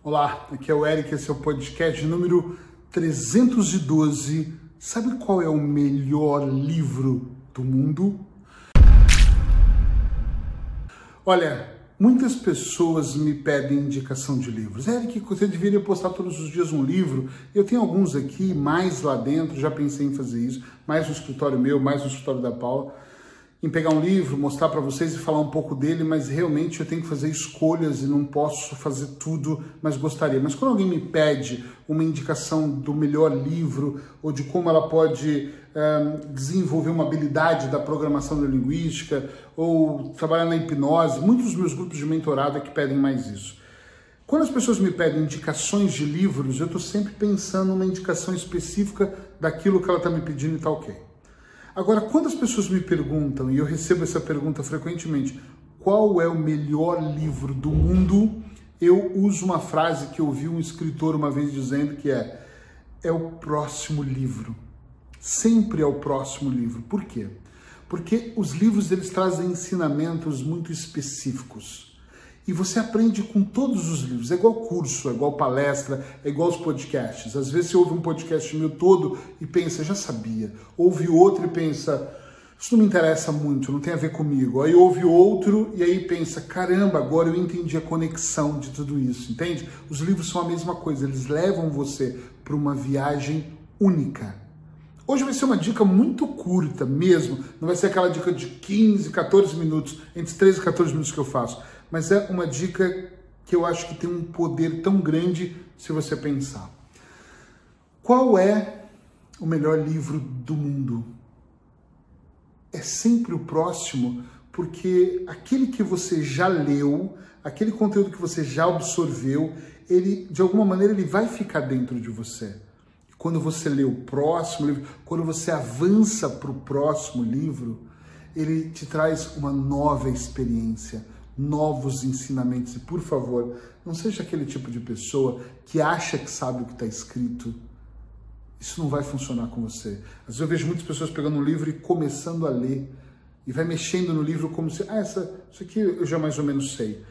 Olá, aqui é o Eric, esse é o podcast número 312. Sabe qual é o melhor livro do mundo? Olha, muitas pessoas me pedem indicação de livros. Eric, você deveria postar todos os dias um livro. Eu tenho alguns aqui, mais lá dentro, já pensei em fazer isso, mais no escritório meu, mais no escritório da Paula em pegar um livro, mostrar para vocês e falar um pouco dele, mas realmente eu tenho que fazer escolhas e não posso fazer tudo, mas gostaria. Mas quando alguém me pede uma indicação do melhor livro ou de como ela pode um, desenvolver uma habilidade da programação neurolinguística ou trabalhar na hipnose, muitos dos meus grupos de mentorado é que pedem mais isso. Quando as pessoas me pedem indicações de livros, eu estou sempre pensando numa indicação específica daquilo que ela está me pedindo e está ok. Agora, quando as pessoas me perguntam, e eu recebo essa pergunta frequentemente, qual é o melhor livro do mundo? Eu uso uma frase que eu ouvi um escritor uma vez dizendo que é é o próximo livro. Sempre é o próximo livro. Por quê? Porque os livros eles trazem ensinamentos muito específicos. E você aprende com todos os livros. É igual curso, é igual palestra, é igual os podcasts. Às vezes você ouve um podcast meu todo e pensa, já sabia. Ouve outro e pensa, isso não me interessa muito, não tem a ver comigo. Aí ouve outro e aí pensa, caramba, agora eu entendi a conexão de tudo isso, entende? Os livros são a mesma coisa, eles levam você para uma viagem única. Hoje vai ser uma dica muito curta mesmo, não vai ser aquela dica de 15, 14 minutos, entre 13 e 14 minutos que eu faço mas é uma dica que eu acho que tem um poder tão grande se você pensar. Qual é o melhor livro do mundo? É sempre o próximo, porque aquele que você já leu, aquele conteúdo que você já absorveu, ele de alguma maneira ele vai ficar dentro de você. Quando você lê o próximo livro, quando você avança para o próximo livro, ele te traz uma nova experiência novos ensinamentos. E por favor, não seja aquele tipo de pessoa que acha que sabe o que está escrito. Isso não vai funcionar com você. Às vezes eu vejo muitas pessoas pegando um livro e começando a ler e vai mexendo no livro como se, ah, essa, isso aqui eu já mais ou menos sei.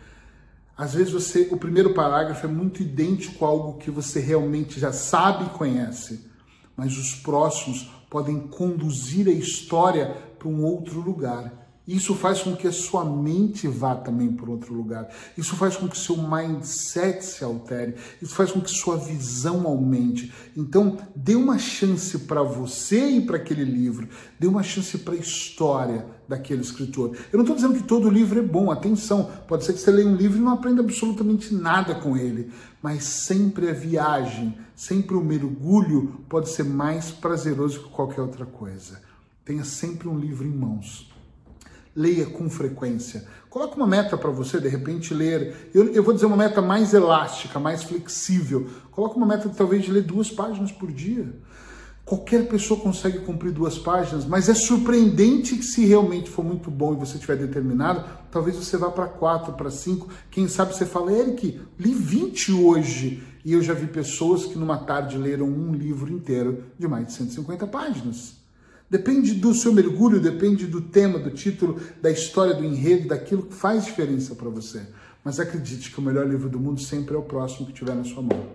Às vezes você, o primeiro parágrafo é muito idêntico a algo que você realmente já sabe e conhece, mas os próximos podem conduzir a história para um outro lugar. Isso faz com que a sua mente vá também para outro lugar. Isso faz com que seu mindset se altere. Isso faz com que sua visão aumente. Então, dê uma chance para você e para aquele livro. Dê uma chance para a história daquele escritor. Eu não estou dizendo que todo livro é bom. Atenção, pode ser que você leia um livro e não aprenda absolutamente nada com ele. Mas sempre a viagem, sempre o mergulho pode ser mais prazeroso que qualquer outra coisa. Tenha sempre um livro em mãos leia com frequência. Coloque uma meta para você, de repente, ler. Eu, eu, vou dizer uma meta mais elástica, mais flexível. Coloque uma meta talvez de ler duas páginas por dia. Qualquer pessoa consegue cumprir duas páginas, mas é surpreendente que se realmente for muito bom e você tiver determinado, talvez você vá para quatro, para cinco. Quem sabe você fala, Eric, li 20 hoje. E eu já vi pessoas que numa tarde leram um livro inteiro de mais de 150 páginas. Depende do seu mergulho, depende do tema, do título, da história, do enredo, daquilo que faz diferença para você. Mas acredite que o melhor livro do mundo sempre é o próximo que tiver na sua mão.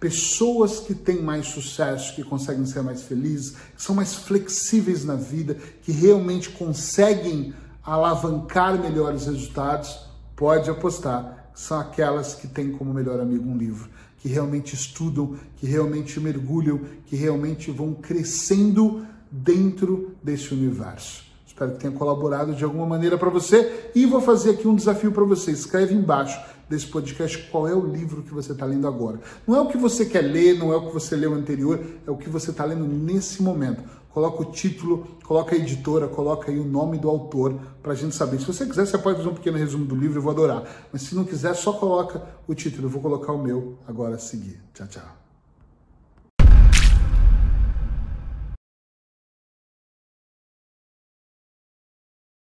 Pessoas que têm mais sucesso, que conseguem ser mais felizes, que são mais flexíveis na vida, que realmente conseguem alavancar melhores resultados, pode apostar, são aquelas que têm como melhor amigo um livro, que realmente estudam, que realmente mergulham, que realmente vão crescendo dentro desse universo. Espero que tenha colaborado de alguma maneira para você e vou fazer aqui um desafio para você. Escreve embaixo desse podcast qual é o livro que você está lendo agora. Não é o que você quer ler, não é o que você leu anterior, é o que você está lendo nesse momento. Coloca o título, coloca a editora, coloca aí o nome do autor para a gente saber. Se você quiser, você pode fazer um pequeno resumo do livro, eu vou adorar. Mas se não quiser, só coloca o título. Eu vou colocar o meu agora a seguir. Tchau, tchau.